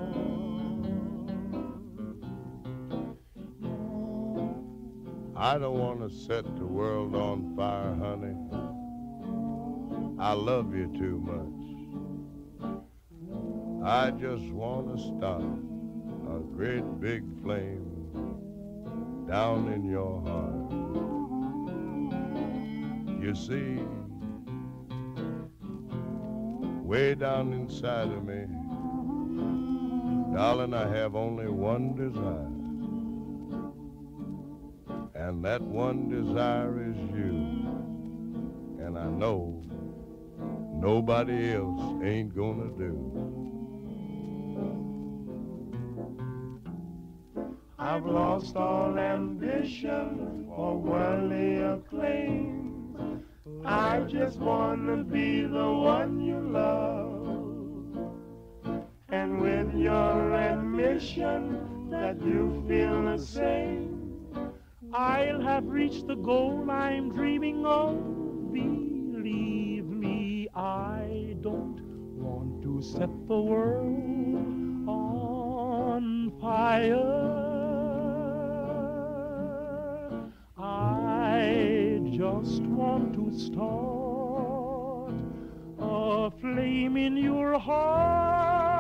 I don't want to set the world on fire, honey. I love you too much. I just want to start a great big flame down in your heart. You see, way down inside of me, darling, I have only one desire. And that one desire is you. And I know nobody else ain't gonna do. I've lost all ambition for worldly acclaim. I just wanna be the one you love. And with your admission that you feel the same, I'll have reached the goal I'm dreaming of. I don't want to set the world on fire. I just want to start a flame in your heart.